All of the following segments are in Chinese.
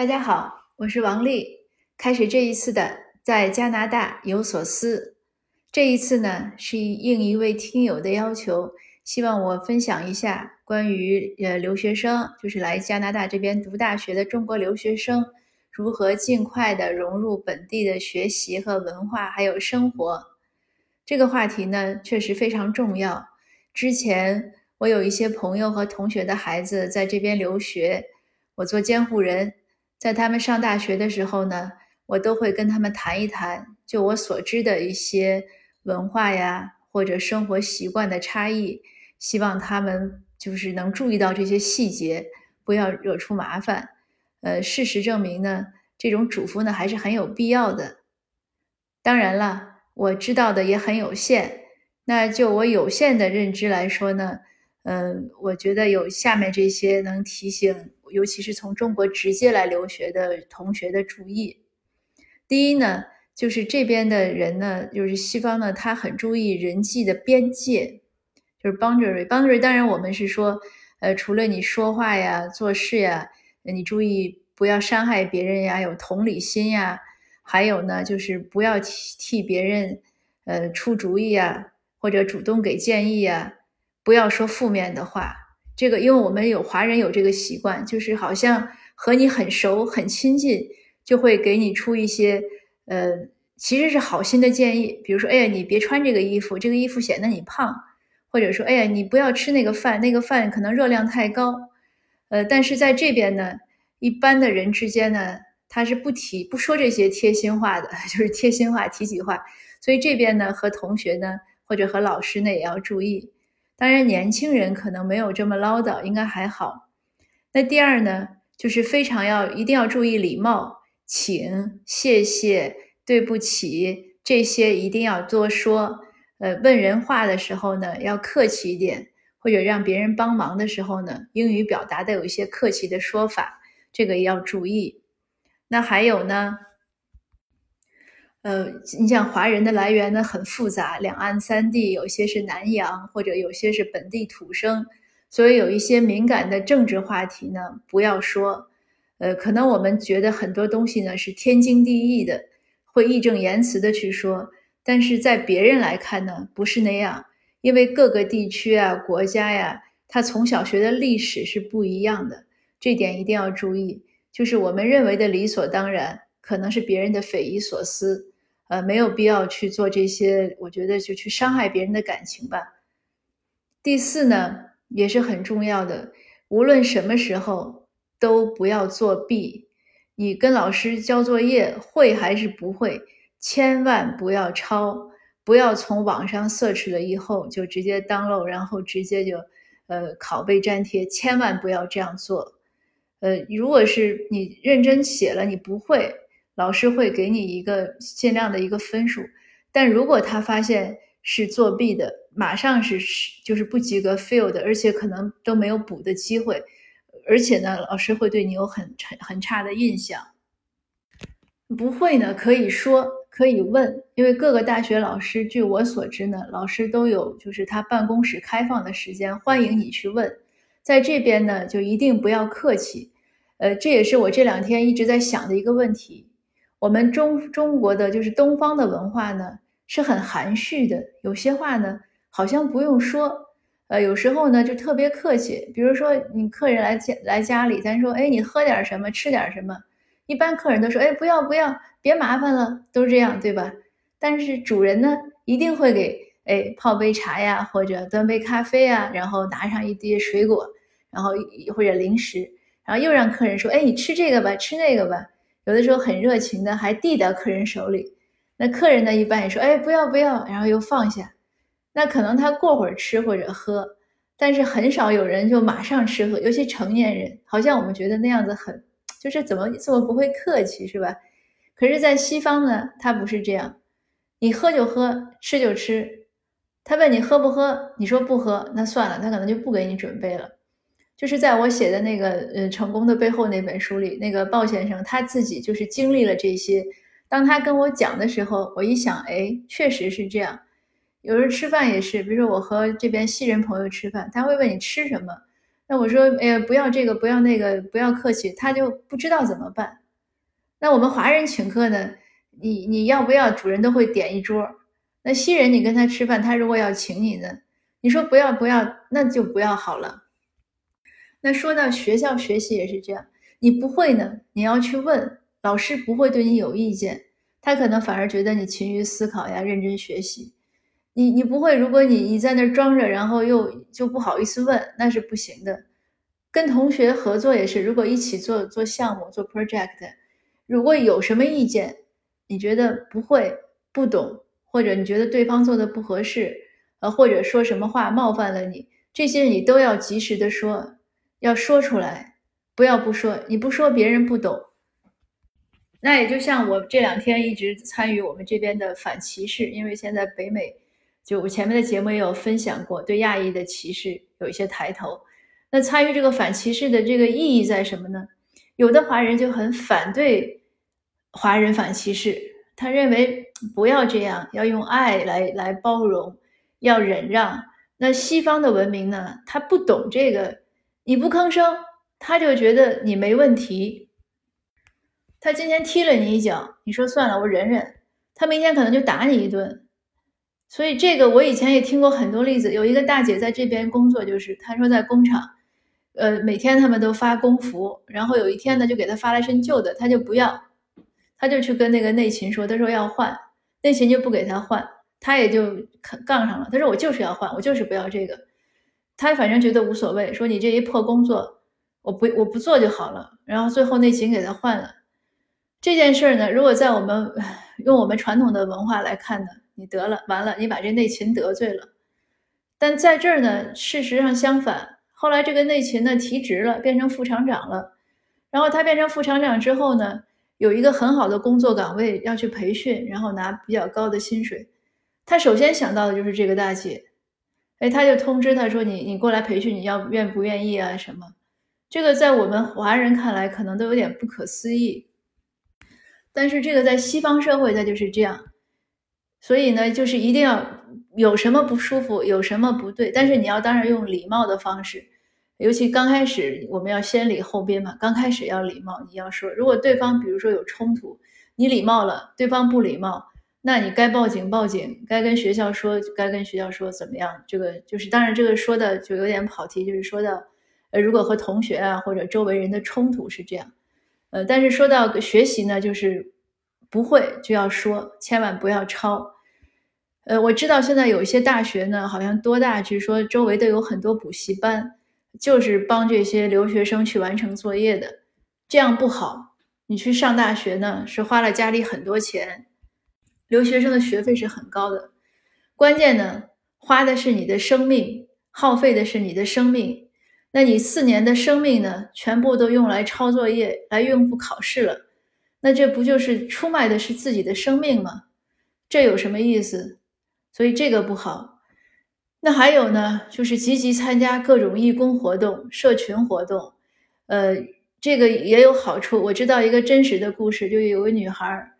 大家好，我是王丽。开始这一次的在加拿大有所思，这一次呢是应一位听友的要求，希望我分享一下关于呃留学生，就是来加拿大这边读大学的中国留学生，如何尽快的融入本地的学习和文化还有生活。这个话题呢确实非常重要。之前我有一些朋友和同学的孩子在这边留学，我做监护人。在他们上大学的时候呢，我都会跟他们谈一谈，就我所知的一些文化呀或者生活习惯的差异，希望他们就是能注意到这些细节，不要惹出麻烦。呃，事实证明呢，这种嘱咐呢还是很有必要的。当然了，我知道的也很有限，那就我有限的认知来说呢，嗯，我觉得有下面这些能提醒。尤其是从中国直接来留学的同学的注意，第一呢，就是这边的人呢，就是西方呢，他很注意人际的边界，就是 boundary。boundary 当然我们是说，呃，除了你说话呀、做事呀，你注意不要伤害别人呀，有同理心呀，还有呢，就是不要替替别人呃出主意呀，或者主动给建议呀，不要说负面的话。这个，因为我们有华人有这个习惯，就是好像和你很熟、很亲近，就会给你出一些，呃，其实是好心的建议。比如说，哎呀，你别穿这个衣服，这个衣服显得你胖；或者说，哎呀，你不要吃那个饭，那个饭可能热量太高。呃，但是在这边呢，一般的人之间呢，他是不提、不说这些贴心话的，就是贴心话、提起话。所以这边呢，和同学呢，或者和老师呢，也要注意。当然，年轻人可能没有这么唠叨，应该还好。那第二呢，就是非常要一定要注意礼貌，请、谢谢、对不起这些一定要多说。呃，问人话的时候呢，要客气一点，或者让别人帮忙的时候呢，英语表达的有一些客气的说法，这个也要注意。那还有呢？呃，你像华人的来源呢很复杂，两岸三地有些是南洋，或者有些是本地土生，所以有一些敏感的政治话题呢不要说。呃，可能我们觉得很多东西呢是天经地义的，会义正言辞的去说，但是在别人来看呢不是那样，因为各个地区啊、国家呀，他从小学的历史是不一样的，这点一定要注意。就是我们认为的理所当然，可能是别人的匪夷所思。呃，没有必要去做这些，我觉得就去伤害别人的感情吧。第四呢，也是很重要的，无论什么时候都不要作弊。你跟老师交作业，会还是不会，千万不要抄，不要从网上 search 了以后就直接 download，然后直接就呃拷贝粘贴，千万不要这样做。呃，如果是你认真写了，你不会。老师会给你一个尽量的一个分数，但如果他发现是作弊的，马上是就是不及格 fail 的，而且可能都没有补的机会，而且呢，老师会对你有很很很差的印象。不会呢，可以说可以问，因为各个大学老师，据我所知呢，老师都有就是他办公室开放的时间，欢迎你去问。在这边呢，就一定不要客气。呃，这也是我这两天一直在想的一个问题。我们中中国的就是东方的文化呢，是很含蓄的，有些话呢好像不用说，呃，有时候呢就特别客气。比如说你客人来家来家里，咱说，哎，你喝点什么，吃点什么，一般客人都说，哎，不要不要，别麻烦了，都这样，对吧？但是主人呢，一定会给，哎，泡杯茶呀，或者端杯咖啡啊，然后拿上一碟水果，然后或者零食，然后又让客人说，哎，你吃这个吧，吃那个吧。有的时候很热情的，还递到客人手里。那客人呢，一般也说：“哎，不要不要。”然后又放下。那可能他过会儿吃或者喝，但是很少有人就马上吃喝，尤其成年人，好像我们觉得那样子很，就是怎么这么不会客气，是吧？可是，在西方呢，他不是这样，你喝就喝，吃就吃。他问你喝不喝，你说不喝，那算了，他可能就不给你准备了。就是在我写的那个呃成功的背后那本书里，那个鲍先生他自己就是经历了这些。当他跟我讲的时候，我一想，哎，确实是这样。有时候吃饭也是，比如说我和这边西人朋友吃饭，他会问你吃什么，那我说，哎呀，不要这个，不要那个，不要客气，他就不知道怎么办。那我们华人请客呢，你你要不要？主人都会点一桌。那西人你跟他吃饭，他如果要请你呢，你说不要不要，那就不要好了。那说到学校学习也是这样，你不会呢，你要去问老师，不会对你有意见，他可能反而觉得你勤于思考呀，认真学习。你你不会，如果你你在那装着，然后又就不好意思问，那是不行的。跟同学合作也是，如果一起做做项目做 project，如果有什么意见，你觉得不会不懂，或者你觉得对方做的不合适，呃，或者说什么话冒犯了你，这些你都要及时的说，要说出来，不要不说，你不说别人不懂。那也就像我这两天一直参与我们这边的反歧视，因为现在北美。就我前面的节目也有分享过，对亚裔的歧视有一些抬头。那参与这个反歧视的这个意义在什么呢？有的华人就很反对华人反歧视，他认为不要这样，要用爱来来包容，要忍让。那西方的文明呢？他不懂这个，你不吭声，他就觉得你没问题。他今天踢了你一脚，你说算了，我忍忍。他明天可能就打你一顿。所以这个我以前也听过很多例子，有一个大姐在这边工作，就是她说在工厂，呃，每天他们都发工服，然后有一天呢就给她发了身旧的，她就不要，她就去跟那个内勤说，她说要换，内勤就不给她换，她也就杠上了，她说我就是要换，我就是不要这个，他反正觉得无所谓，说你这一破工作，我不我不做就好了，然后最后内勤给他换了，这件事儿呢，如果在我们用我们传统的文化来看呢？你得了，完了，你把这内勤得罪了。但在这儿呢，事实上相反。后来这个内勤呢提职了，变成副厂长了。然后他变成副厂长之后呢，有一个很好的工作岗位要去培训，然后拿比较高的薪水。他首先想到的就是这个大姐，哎，他就通知他说：“你你过来培训，你要愿不愿意啊？什么？”这个在我们华人看来可能都有点不可思议，但是这个在西方社会它就是这样。所以呢，就是一定要有什么不舒服，有什么不对，但是你要当然用礼貌的方式，尤其刚开始我们要先礼后兵嘛。刚开始要礼貌，你要说，如果对方比如说有冲突，你礼貌了，对方不礼貌，那你该报警报警，该跟学校说该跟学校说怎么样？这个就是当然这个说的就有点跑题，就是说到，呃，如果和同学啊或者周围人的冲突是这样，呃，但是说到学习呢，就是。不会就要说，千万不要抄。呃，我知道现在有一些大学呢，好像多大，据说周围都有很多补习班，就是帮这些留学生去完成作业的。这样不好，你去上大学呢，是花了家里很多钱，留学生的学费是很高的。关键呢，花的是你的生命，耗费的是你的生命。那你四年的生命呢，全部都用来抄作业，来应付考试了。那这不就是出卖的是自己的生命吗？这有什么意思？所以这个不好。那还有呢，就是积极参加各种义工活动、社群活动，呃，这个也有好处。我知道一个真实的故事，就有个女孩，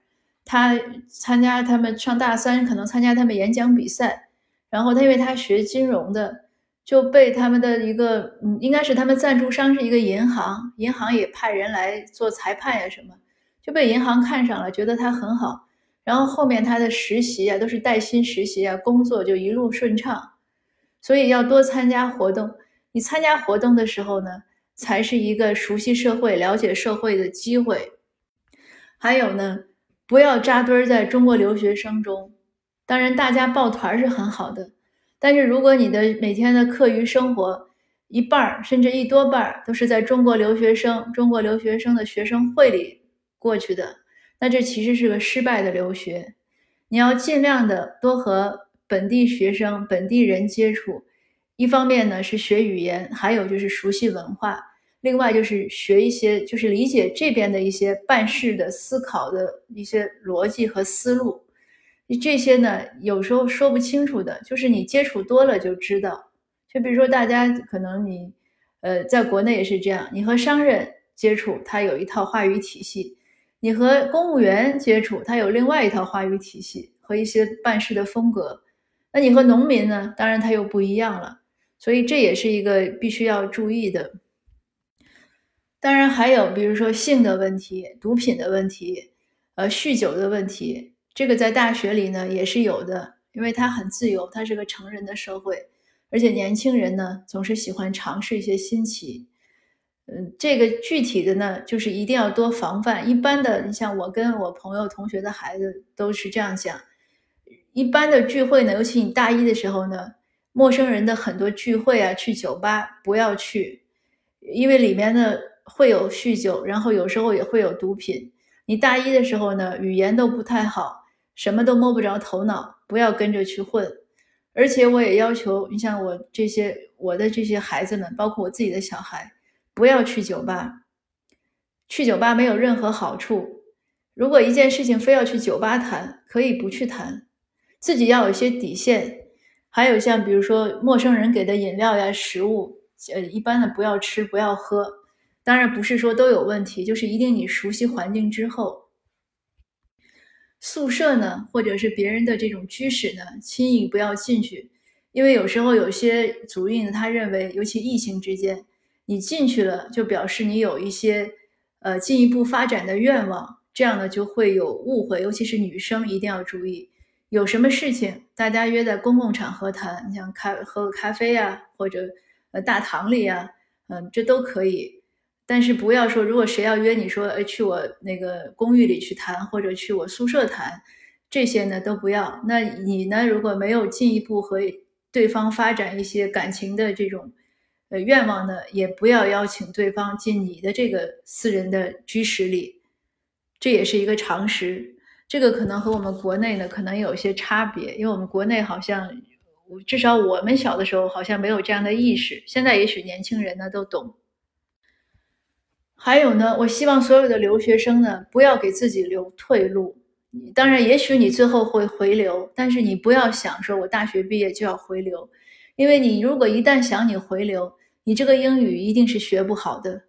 他参加他们上大三，可能参加他们演讲比赛，然后他因为他学金融的，就被他们的一个嗯，应该是他们赞助商是一个银行，银行也派人来做裁判呀什么。就被银行看上了，觉得他很好，然后后面他的实习啊都是带薪实习啊，工作就一路顺畅。所以要多参加活动，你参加活动的时候呢，才是一个熟悉社会、了解社会的机会。还有呢，不要扎堆儿在中国留学生中。当然，大家抱团是很好的，但是如果你的每天的课余生活一半儿甚至一多半儿都是在中国留学生、中国留学生的学生会里。过去的，那这其实是个失败的留学。你要尽量的多和本地学生、本地人接触。一方面呢是学语言，还有就是熟悉文化。另外就是学一些，就是理解这边的一些办事的思考的一些逻辑和思路。这些呢有时候说不清楚的，就是你接触多了就知道。就比如说大家可能你，呃，在国内也是这样，你和商人接触，他有一套话语体系。你和公务员接触，他有另外一套话语体系和一些办事的风格。那你和农民呢？当然他又不一样了。所以这也是一个必须要注意的。当然还有，比如说性的问题、毒品的问题、呃酗酒的问题，这个在大学里呢也是有的，因为它很自由，它是个成人的社会，而且年轻人呢总是喜欢尝试一些新奇。嗯，这个具体的呢，就是一定要多防范。一般的，你像我跟我朋友、同学的孩子都是这样讲。一般的聚会呢，尤其你大一的时候呢，陌生人的很多聚会啊，去酒吧不要去，因为里面的。会有酗酒，然后有时候也会有毒品。你大一的时候呢，语言都不太好，什么都摸不着头脑，不要跟着去混。而且我也要求，你像我这些我的这些孩子们，包括我自己的小孩，不要去酒吧。去酒吧没有任何好处。如果一件事情非要去酒吧谈，可以不去谈，自己要有一些底线。还有像比如说陌生人给的饮料呀、食物，呃，一般的不要吃，不要喝。当然不是说都有问题，就是一定你熟悉环境之后，宿舍呢，或者是别人的这种居室呢，轻易不要进去，因为有时候有些族裔呢，他认为，尤其异性之间，你进去了就表示你有一些呃进一步发展的愿望，这样呢就会有误会，尤其是女生一定要注意，有什么事情大家约在公共场合谈，你像咖喝个咖啡呀，或者呃大堂里呀，嗯，这都可以。但是不要说，如果谁要约你说，哎，去我那个公寓里去谈，或者去我宿舍谈，这些呢都不要。那你呢，如果没有进一步和对方发展一些感情的这种呃愿望呢，也不要邀请对方进你的这个私人的居室里，这也是一个常识。这个可能和我们国内呢可能有些差别，因为我们国内好像，至少我们小的时候好像没有这样的意识，现在也许年轻人呢都懂。还有呢，我希望所有的留学生呢，不要给自己留退路。当然，也许你最后会回流，但是你不要想说我大学毕业就要回流，因为你如果一旦想你回流，你这个英语一定是学不好的。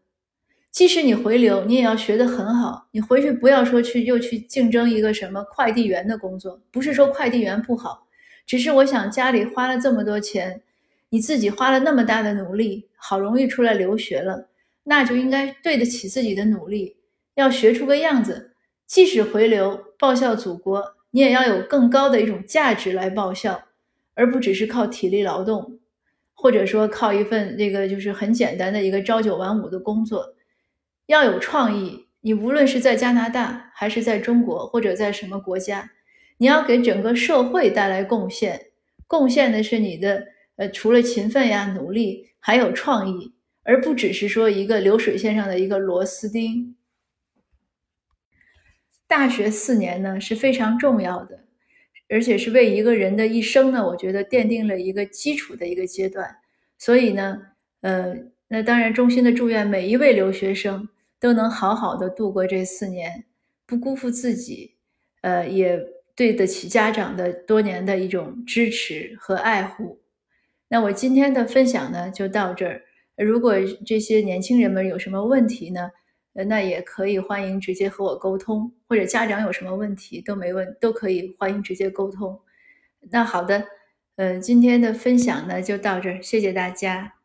即使你回流，你也要学得很好。你回去不要说去又去竞争一个什么快递员的工作，不是说快递员不好，只是我想家里花了这么多钱，你自己花了那么大的努力，好容易出来留学了。那就应该对得起自己的努力，要学出个样子。即使回流报效祖国，你也要有更高的一种价值来报效，而不只是靠体力劳动，或者说靠一份那个就是很简单的一个朝九晚五的工作。要有创意，你无论是在加拿大，还是在中国，或者在什么国家，你要给整个社会带来贡献。贡献的是你的呃，除了勤奋呀、努力，还有创意。而不只是说一个流水线上的一个螺丝钉。大学四年呢是非常重要的，而且是为一个人的一生呢，我觉得奠定了一个基础的一个阶段。所以呢，呃，那当然衷心的祝愿每一位留学生都能好好的度过这四年，不辜负自己，呃，也对得起家长的多年的一种支持和爱护。那我今天的分享呢就到这儿。如果这些年轻人们有什么问题呢？呃，那也可以欢迎直接和我沟通，或者家长有什么问题都没问，都可以欢迎直接沟通。那好的，呃，今天的分享呢就到这儿，谢谢大家。